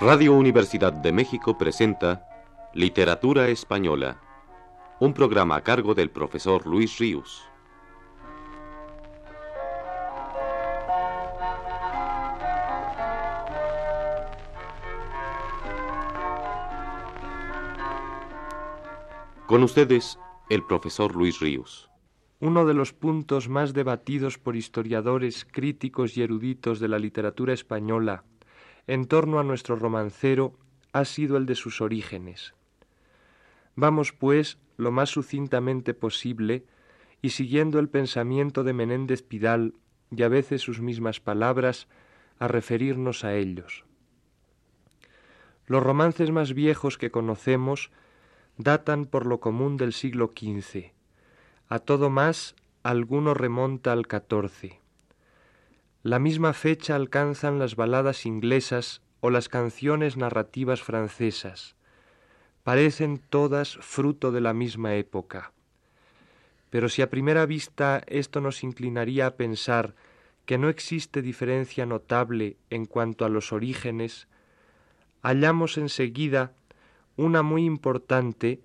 Radio Universidad de México presenta Literatura Española, un programa a cargo del profesor Luis Ríos. Con ustedes, el profesor Luis Ríos. Uno de los puntos más debatidos por historiadores, críticos y eruditos de la literatura española en torno a nuestro romancero ha sido el de sus orígenes. Vamos, pues, lo más sucintamente posible, y siguiendo el pensamiento de Menéndez Pidal y a veces sus mismas palabras, a referirnos a ellos. Los romances más viejos que conocemos datan por lo común del siglo XV. A todo más, alguno remonta al XIV. La misma fecha alcanzan las baladas inglesas o las canciones narrativas francesas. Parecen todas fruto de la misma época. Pero si a primera vista esto nos inclinaría a pensar que no existe diferencia notable en cuanto a los orígenes, hallamos enseguida una muy importante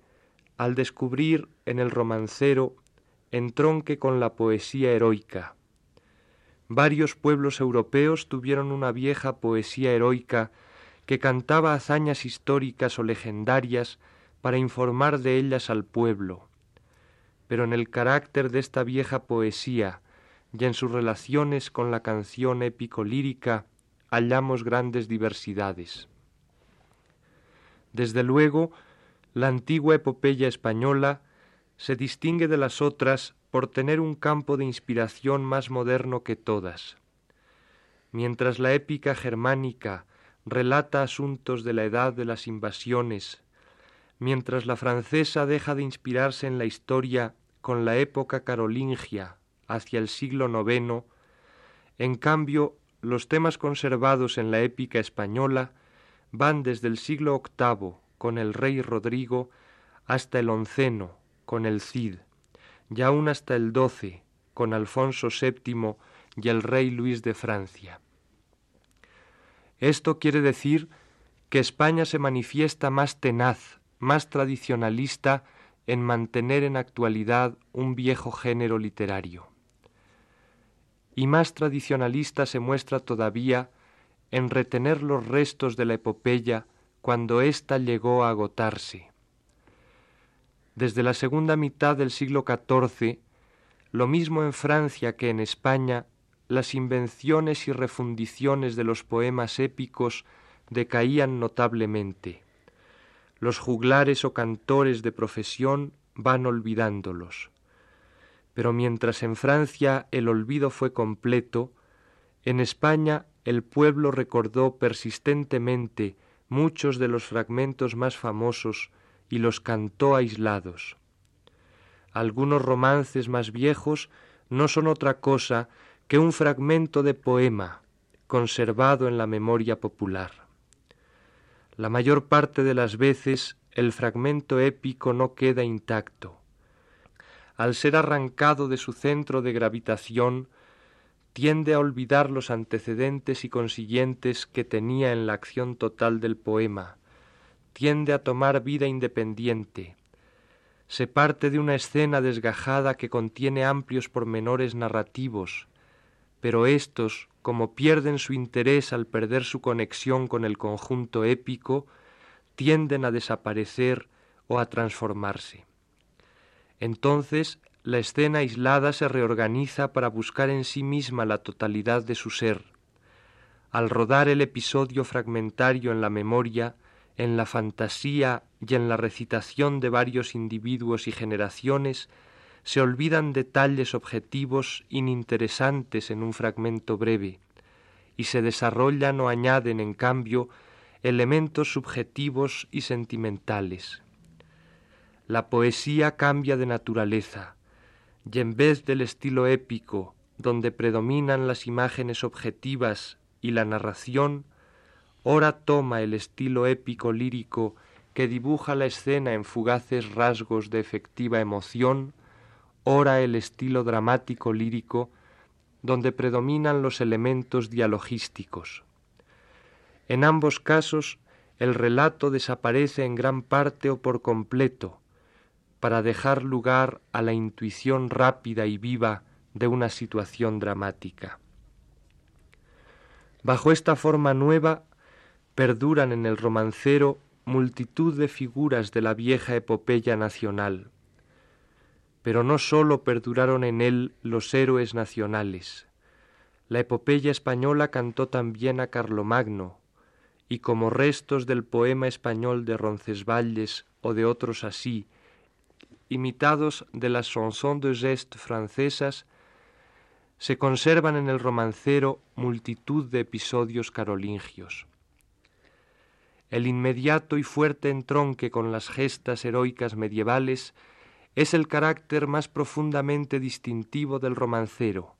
al descubrir en el romancero entronque con la poesía heroica. Varios pueblos europeos tuvieron una vieja poesía heroica que cantaba hazañas históricas o legendarias para informar de ellas al pueblo. Pero en el carácter de esta vieja poesía y en sus relaciones con la canción épico-lírica hallamos grandes diversidades. Desde luego, la antigua epopeya española se distingue de las otras por tener un campo de inspiración más moderno que todas. Mientras la épica germánica relata asuntos de la edad de las invasiones, mientras la francesa deja de inspirarse en la historia con la época carolingia hacia el siglo IX, en cambio los temas conservados en la épica española van desde el siglo VIII con el rey Rodrigo hasta el onceno con el Cid y aún hasta el doce, con Alfonso VII y el rey Luis de Francia. Esto quiere decir que España se manifiesta más tenaz, más tradicionalista en mantener en actualidad un viejo género literario. Y más tradicionalista se muestra todavía en retener los restos de la epopeya cuando ésta llegó a agotarse desde la segunda mitad del siglo XIV, lo mismo en Francia que en España, las invenciones y refundiciones de los poemas épicos decaían notablemente. Los juglares o cantores de profesión van olvidándolos. Pero mientras en Francia el olvido fue completo, en España el pueblo recordó persistentemente muchos de los fragmentos más famosos y los cantó aislados. Algunos romances más viejos no son otra cosa que un fragmento de poema conservado en la memoria popular. La mayor parte de las veces el fragmento épico no queda intacto. Al ser arrancado de su centro de gravitación, tiende a olvidar los antecedentes y consiguientes que tenía en la acción total del poema, tiende a tomar vida independiente. Se parte de una escena desgajada que contiene amplios pormenores narrativos, pero éstos, como pierden su interés al perder su conexión con el conjunto épico, tienden a desaparecer o a transformarse. Entonces la escena aislada se reorganiza para buscar en sí misma la totalidad de su ser. Al rodar el episodio fragmentario en la memoria, en la fantasía y en la recitación de varios individuos y generaciones, se olvidan detalles objetivos ininteresantes en un fragmento breve, y se desarrollan o añaden, en cambio, elementos subjetivos y sentimentales. La poesía cambia de naturaleza, y en vez del estilo épico, donde predominan las imágenes objetivas y la narración, ora toma el estilo épico lírico que dibuja la escena en fugaces rasgos de efectiva emoción, ora el estilo dramático lírico donde predominan los elementos dialogísticos. En ambos casos el relato desaparece en gran parte o por completo, para dejar lugar a la intuición rápida y viva de una situación dramática. Bajo esta forma nueva perduran en el romancero multitud de figuras de la vieja epopeya nacional. Pero no sólo perduraron en él los héroes nacionales. La epopeya española cantó también a Carlomagno, y como restos del poema español de Roncesvalles o de otros así, imitados de las chansons de geste francesas, se conservan en el romancero multitud de episodios carolingios el inmediato y fuerte entronque con las gestas heroicas medievales es el carácter más profundamente distintivo del romancero,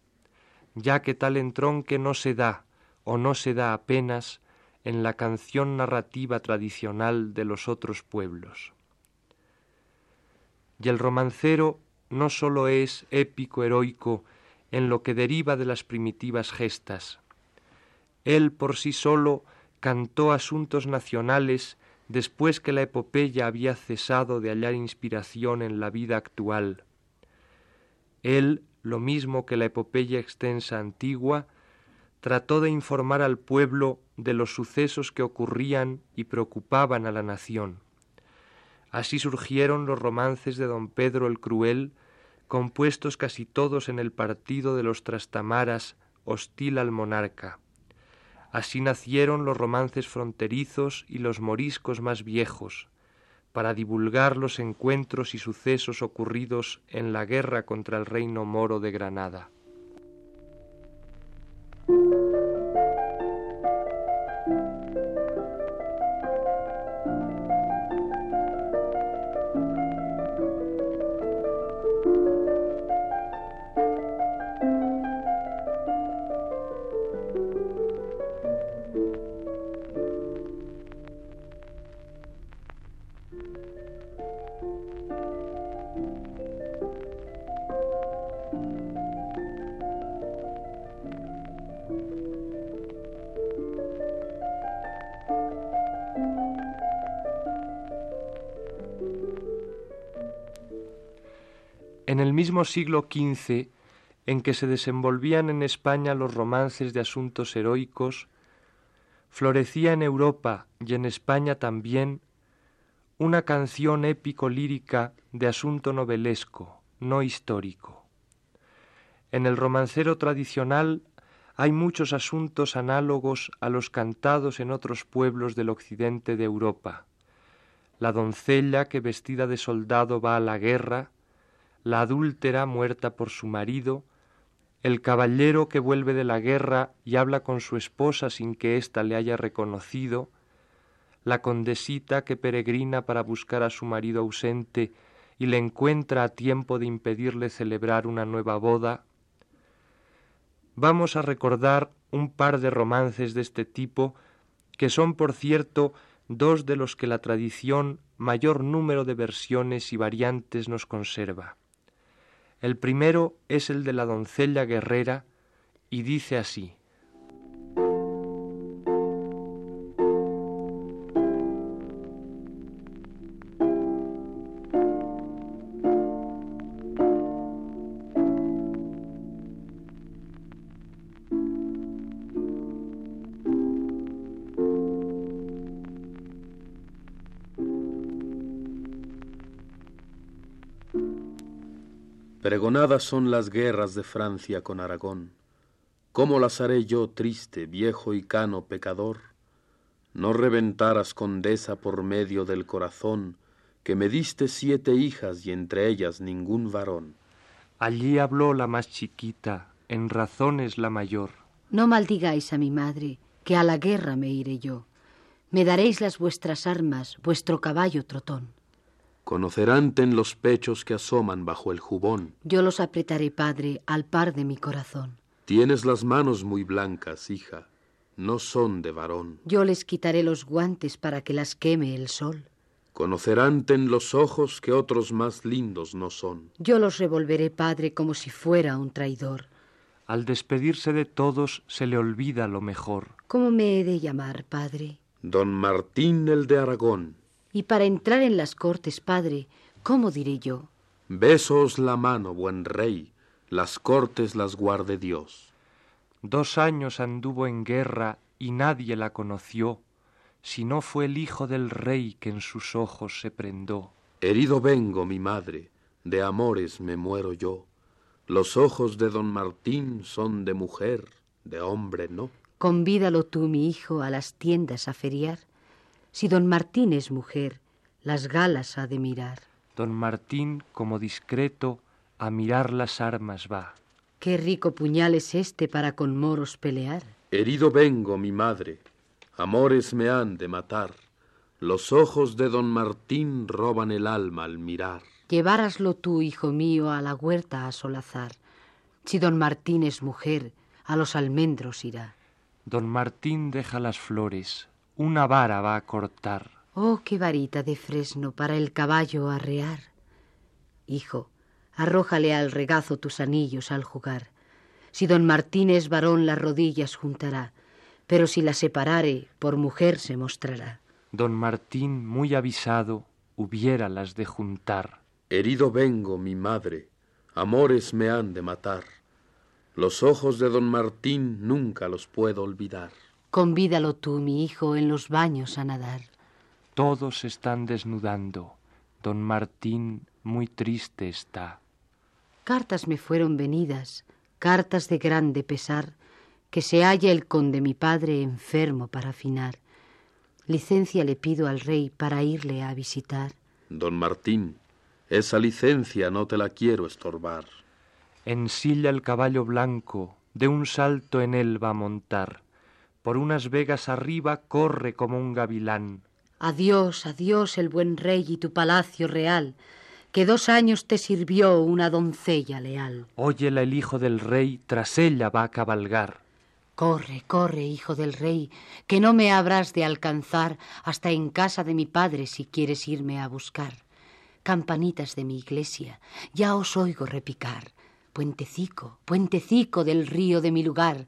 ya que tal entronque no se da, o no se da apenas, en la canción narrativa tradicional de los otros pueblos. Y el romancero no sólo es épico heroico en lo que deriva de las primitivas gestas, él por sí solo cantó asuntos nacionales después que la epopeya había cesado de hallar inspiración en la vida actual. Él, lo mismo que la epopeya extensa antigua, trató de informar al pueblo de los sucesos que ocurrían y preocupaban a la nación. Así surgieron los romances de don Pedro el Cruel, compuestos casi todos en el partido de los Trastamaras, hostil al monarca. Así nacieron los romances fronterizos y los moriscos más viejos, para divulgar los encuentros y sucesos ocurridos en la guerra contra el reino moro de Granada. En el mismo siglo XV en que se desenvolvían en España los romances de asuntos heroicos, florecía en Europa y en España también una canción épico-lírica de asunto novelesco, no histórico. En el romancero tradicional hay muchos asuntos análogos a los cantados en otros pueblos del occidente de Europa. La doncella que vestida de soldado va a la guerra, la adúltera muerta por su marido, el caballero que vuelve de la guerra y habla con su esposa sin que ésta le haya reconocido, la condesita que peregrina para buscar a su marido ausente y le encuentra a tiempo de impedirle celebrar una nueva boda. Vamos a recordar un par de romances de este tipo, que son, por cierto, dos de los que la tradición mayor número de versiones y variantes nos conserva. El primero es el de la doncella guerrera y dice así. Pregonadas son las guerras de Francia con Aragón. ¿Cómo las haré yo, triste, viejo y cano pecador? No reventaras, condesa, por medio del corazón, que me diste siete hijas y entre ellas ningún varón. Allí habló la más chiquita, en razones la mayor. No maldigáis a mi madre, que a la guerra me iré yo. Me daréis las vuestras armas, vuestro caballo trotón. Conoceránte en los pechos que asoman bajo el jubón. Yo los apretaré, padre, al par de mi corazón. Tienes las manos muy blancas, hija, no son de varón. Yo les quitaré los guantes para que las queme el sol. Conoceránte en los ojos que otros más lindos no son. Yo los revolveré, padre, como si fuera un traidor. Al despedirse de todos se le olvida lo mejor. ¿Cómo me he de llamar, padre? Don Martín el de Aragón. Y para entrar en las cortes, padre, ¿cómo diré yo? Besos la mano, buen rey, las cortes las guarde Dios. Dos años anduvo en guerra y nadie la conoció, si no fue el hijo del rey que en sus ojos se prendó. Herido vengo, mi madre, de amores me muero yo. Los ojos de don Martín son de mujer, de hombre no. Convídalo tú, mi hijo, a las tiendas a feriar. Si don Martín es mujer, las galas ha de mirar. Don Martín, como discreto, a mirar las armas va. Qué rico puñal es este para con moros pelear. Herido vengo, mi madre, amores me han de matar. Los ojos de don Martín roban el alma al mirar. Lleváraslo tú, hijo mío, a la huerta a solazar. Si don Martín es mujer, a los almendros irá. Don Martín deja las flores, una vara va a cortar. Oh, qué varita de fresno para el caballo arrear. Hijo, arrójale al regazo tus anillos al jugar. Si don Martín es varón, las rodillas juntará, pero si la separare, por mujer se mostrará. Don Martín, muy avisado, hubiera las de juntar. Herido vengo, mi madre, amores me han de matar. Los ojos de don Martín nunca los puedo olvidar. Convídalo tú, mi hijo, en los baños a nadar. Todos están desnudando. Don Martín muy triste está. Cartas me fueron venidas, cartas de grande pesar, que se halla el conde mi padre enfermo para afinar. Licencia le pido al rey para irle a visitar. Don Martín, esa licencia no te la quiero estorbar. Ensilla el caballo blanco, de un salto en él va a montar. Por unas vegas arriba corre como un gavilán. Adiós, adiós el buen rey y tu palacio real, que dos años te sirvió una doncella leal. Óyela el hijo del rey, tras ella va a cabalgar. Corre, corre, hijo del rey, que no me habrás de alcanzar hasta en casa de mi padre si quieres irme a buscar. Campanitas de mi iglesia, ya os oigo repicar. Puentecico, puentecico del río de mi lugar,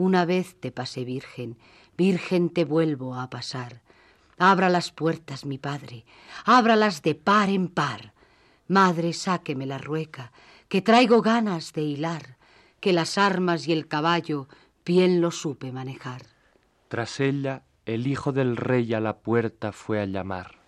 una vez te pasé virgen, virgen te vuelvo a pasar. Abra las puertas, mi padre, ábralas de par en par. Madre, sáqueme la rueca, que traigo ganas de hilar, que las armas y el caballo bien lo supe manejar. Tras ella, el hijo del rey a la puerta fue a llamar.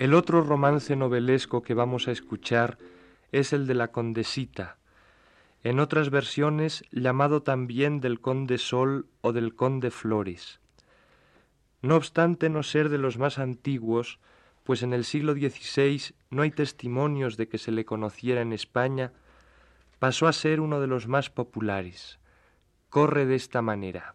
El otro romance novelesco que vamos a escuchar es el de la Condesita, en otras versiones llamado también del Conde Sol o del Conde Flores. No obstante no ser de los más antiguos, pues en el siglo XVI no hay testimonios de que se le conociera en España, pasó a ser uno de los más populares. Corre de esta manera.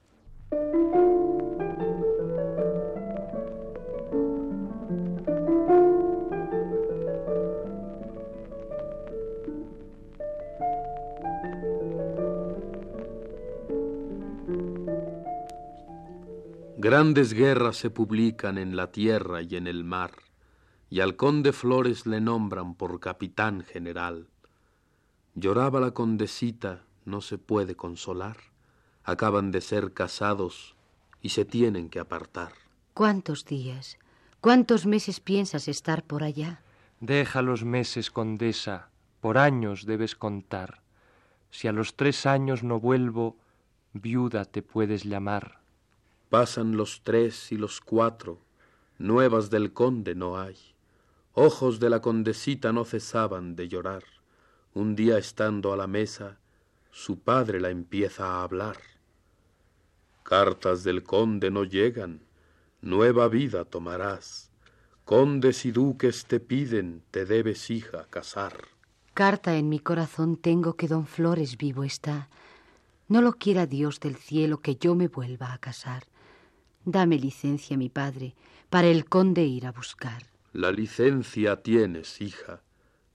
Grandes guerras se publican en la tierra y en el mar, y al conde Flores le nombran por capitán general. Lloraba la condesita, no se puede consolar, acaban de ser casados y se tienen que apartar. ¿Cuántos días, cuántos meses piensas estar por allá? Deja los meses, condesa, por años debes contar. Si a los tres años no vuelvo, viuda te puedes llamar. Pasan los tres y los cuatro, nuevas del conde no hay. Ojos de la condesita no cesaban de llorar. Un día estando a la mesa, su padre la empieza a hablar. Cartas del conde no llegan, nueva vida tomarás. Condes y duques te piden, te debes hija casar. Carta en mi corazón tengo que don Flores vivo está. No lo quiera Dios del cielo que yo me vuelva a casar. Dame licencia, mi padre, para el conde ir a buscar. La licencia tienes, hija,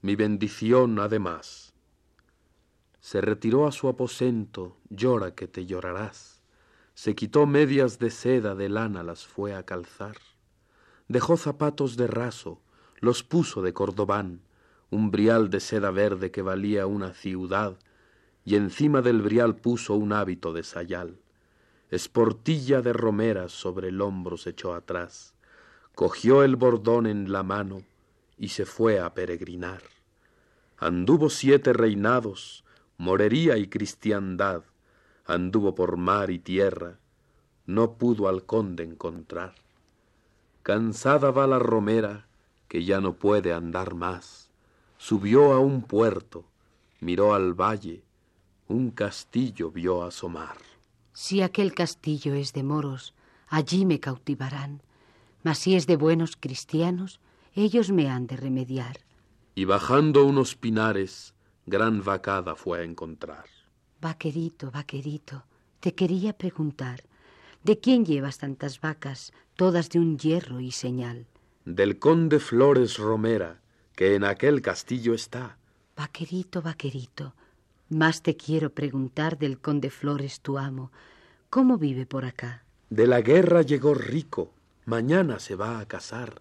mi bendición además. Se retiró a su aposento, llora que te llorarás. Se quitó medias de seda de lana, las fue a calzar. Dejó zapatos de raso, los puso de cordobán, un brial de seda verde que valía una ciudad, y encima del brial puso un hábito de sayal. Esportilla de romeras sobre el hombro se echó atrás, cogió el bordón en la mano y se fue a peregrinar. Anduvo siete reinados, morería y cristiandad, anduvo por mar y tierra, no pudo al conde encontrar. Cansada va la romera, que ya no puede andar más, subió a un puerto, miró al valle, un castillo vio asomar. Si aquel castillo es de moros, allí me cautivarán, mas si es de buenos cristianos, ellos me han de remediar. Y bajando unos pinares, gran vacada fue a encontrar. Vaquerito, vaquerito, te quería preguntar, ¿de quién llevas tantas vacas, todas de un hierro y señal? Del conde Flores Romera, que en aquel castillo está. Vaquerito, vaquerito, más te quiero preguntar del conde Flores, tu amo. ¿Cómo vive por acá? De la guerra llegó rico, mañana se va a casar.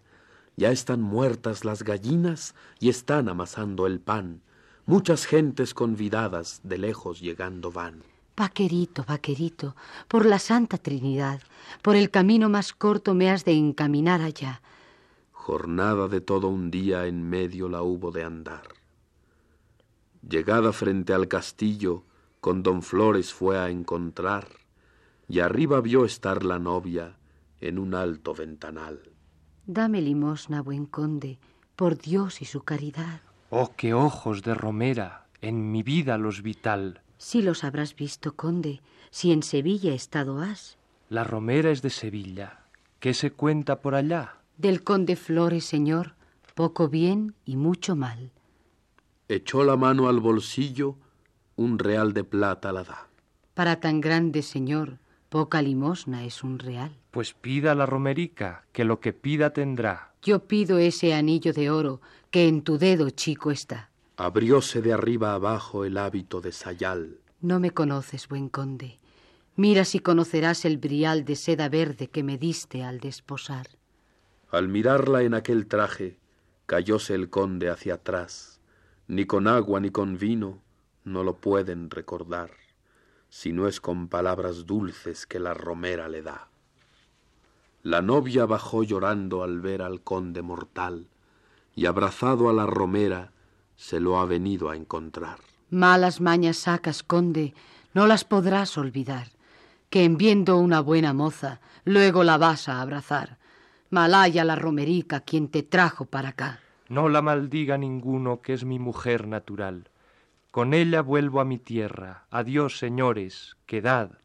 Ya están muertas las gallinas y están amasando el pan. Muchas gentes convidadas de lejos llegando van. Vaquerito, vaquerito, por la Santa Trinidad, por el camino más corto me has de encaminar allá. Jornada de todo un día en medio la hubo de andar. Llegada frente al castillo, con don Flores fue a encontrar, y arriba vio estar la novia en un alto ventanal. Dame limosna, buen conde, por Dios y su caridad. Oh, qué ojos de romera, en mi vida los vital. Si los habrás visto, conde, si en Sevilla estado has. La romera es de Sevilla. ¿Qué se cuenta por allá? Del conde Flores, señor, poco bien y mucho mal echó la mano al bolsillo, un real de plata la da. Para tan grande señor, poca limosna es un real. Pues pida la romerica, que lo que pida tendrá. Yo pido ese anillo de oro que en tu dedo chico está. Abrióse de arriba abajo el hábito de sayal. No me conoces, buen conde. Mira si conocerás el brial de seda verde que me diste al desposar. Al mirarla en aquel traje, cayóse el conde hacia atrás ni con agua ni con vino no lo pueden recordar, si no es con palabras dulces que la romera le da. La novia bajó llorando al ver al conde mortal, y abrazado a la romera se lo ha venido a encontrar. Malas mañas sacas, conde, no las podrás olvidar, que en viendo una buena moza, luego la vas a abrazar. Malaya la romerica quien te trajo para acá. No la maldiga ninguno que es mi mujer natural. Con ella vuelvo a mi tierra. Adiós, señores, quedad.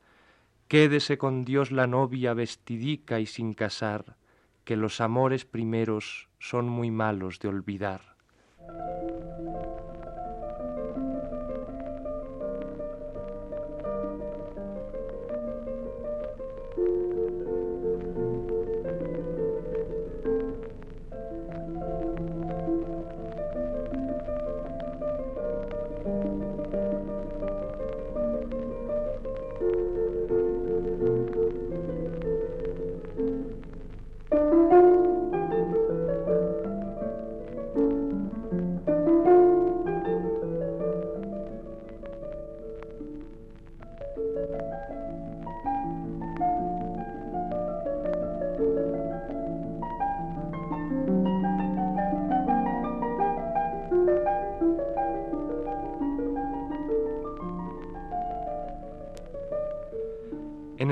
Quédese con Dios la novia vestidica y sin casar, que los amores primeros son muy malos de olvidar.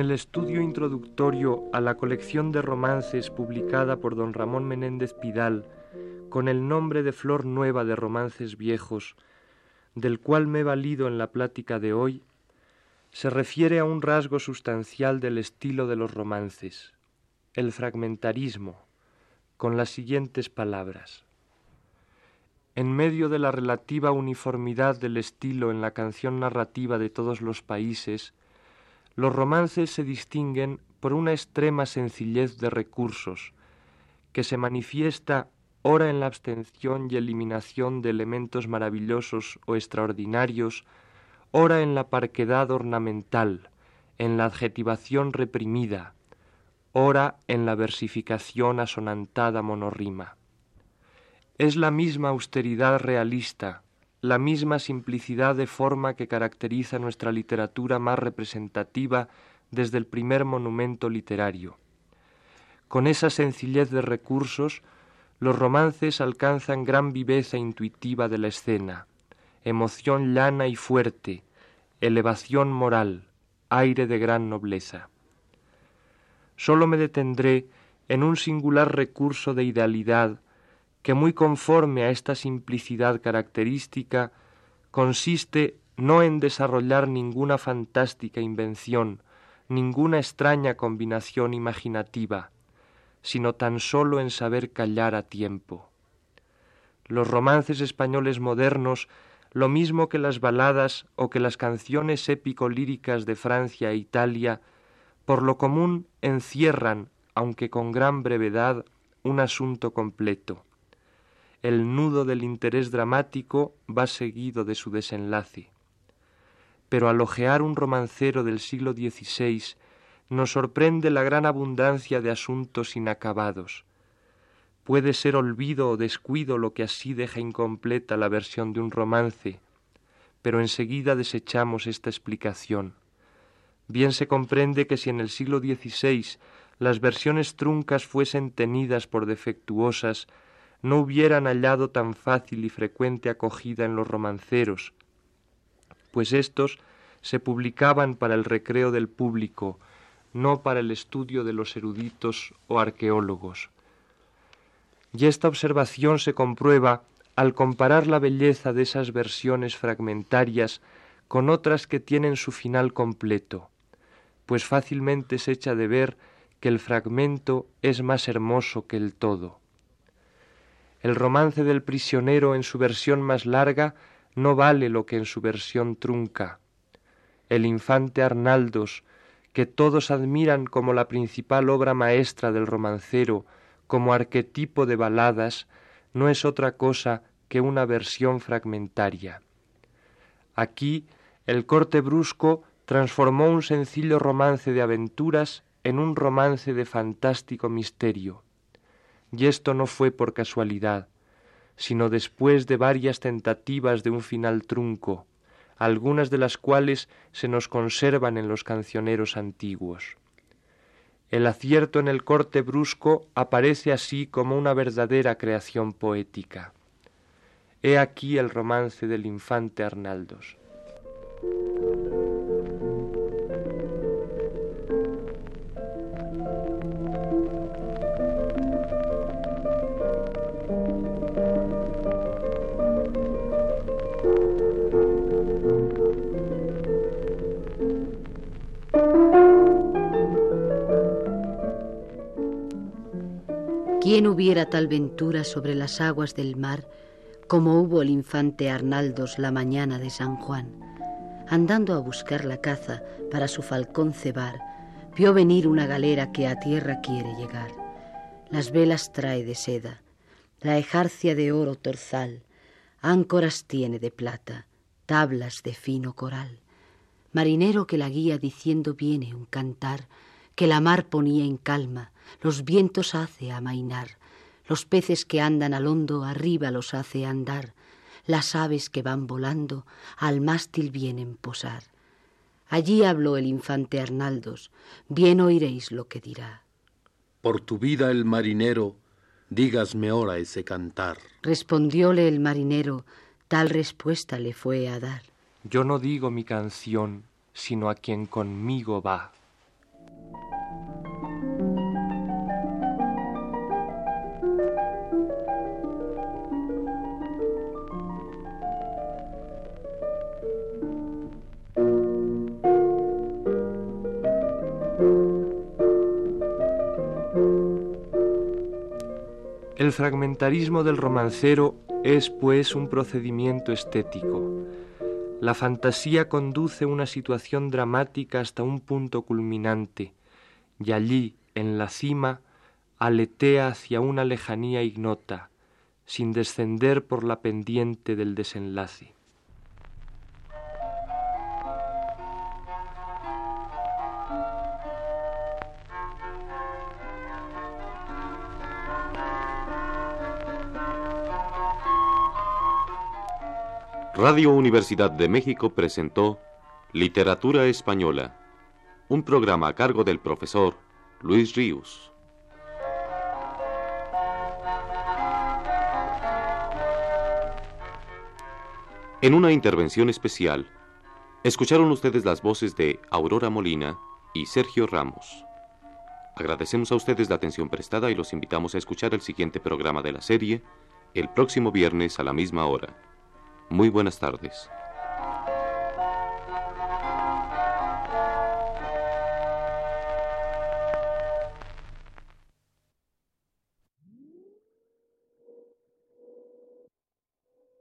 El estudio introductorio a la colección de romances publicada por don Ramón Menéndez Pidal con el nombre de Flor Nueva de Romances Viejos, del cual me he valido en la plática de hoy, se refiere a un rasgo sustancial del estilo de los romances, el fragmentarismo, con las siguientes palabras. en medio de la relativa uniformidad del estilo en la canción narrativa de todos los países, los romances se distinguen por una extrema sencillez de recursos, que se manifiesta ora en la abstención y eliminación de elementos maravillosos o extraordinarios, ora en la parquedad ornamental, en la adjetivación reprimida, ora en la versificación asonantada monorrima. Es la misma austeridad realista, la misma simplicidad de forma que caracteriza nuestra literatura más representativa desde el primer monumento literario. Con esa sencillez de recursos, los romances alcanzan gran viveza intuitiva de la escena, emoción llana y fuerte, elevación moral, aire de gran nobleza. Sólo me detendré en un singular recurso de idealidad que muy conforme a esta simplicidad característica consiste no en desarrollar ninguna fantástica invención, ninguna extraña combinación imaginativa, sino tan solo en saber callar a tiempo. Los romances españoles modernos, lo mismo que las baladas o que las canciones épico-líricas de Francia e Italia, por lo común encierran, aunque con gran brevedad, un asunto completo. El nudo del interés dramático va seguido de su desenlace. Pero al ojear un romancero del siglo XVI nos sorprende la gran abundancia de asuntos inacabados. Puede ser olvido o descuido lo que así deja incompleta la versión de un romance, pero enseguida desechamos esta explicación. Bien se comprende que si en el siglo XVI las versiones truncas fuesen tenidas por defectuosas, no hubieran hallado tan fácil y frecuente acogida en los romanceros, pues éstos se publicaban para el recreo del público, no para el estudio de los eruditos o arqueólogos. Y esta observación se comprueba al comparar la belleza de esas versiones fragmentarias con otras que tienen su final completo, pues fácilmente se echa de ver que el fragmento es más hermoso que el todo. El romance del prisionero en su versión más larga no vale lo que en su versión trunca. El infante Arnaldos, que todos admiran como la principal obra maestra del romancero, como arquetipo de baladas, no es otra cosa que una versión fragmentaria. Aquí el corte brusco transformó un sencillo romance de aventuras en un romance de fantástico misterio. Y esto no fue por casualidad, sino después de varias tentativas de un final trunco, algunas de las cuales se nos conservan en los cancioneros antiguos. El acierto en el corte brusco aparece así como una verdadera creación poética. He aquí el romance del infante Arnaldos. ¿Quién hubiera tal ventura sobre las aguas del mar como hubo el infante Arnaldos la mañana de San Juan? Andando a buscar la caza para su falcón cebar, vio venir una galera que a tierra quiere llegar. Las velas trae de seda, la ejarcia de oro torzal, áncoras tiene de plata, tablas de fino coral. Marinero que la guía diciendo viene un cantar, que la mar ponía en calma, los vientos hace amainar, los peces que andan al hondo arriba los hace andar, las aves que van volando al mástil vienen posar. Allí habló el infante Arnaldos, bien oiréis lo que dirá. Por tu vida el marinero, dígasme ahora ese cantar. Respondióle el marinero, tal respuesta le fue a dar. Yo no digo mi canción, sino a quien conmigo va. El fragmentarismo del romancero es pues un procedimiento estético. La fantasía conduce una situación dramática hasta un punto culminante, y allí, en la cima, aletea hacia una lejanía ignota, sin descender por la pendiente del desenlace. Radio Universidad de México presentó Literatura Española, un programa a cargo del profesor Luis Ríos. En una intervención especial, escucharon ustedes las voces de Aurora Molina y Sergio Ramos. Agradecemos a ustedes la atención prestada y los invitamos a escuchar el siguiente programa de la serie el próximo viernes a la misma hora. Muy buenas tardes.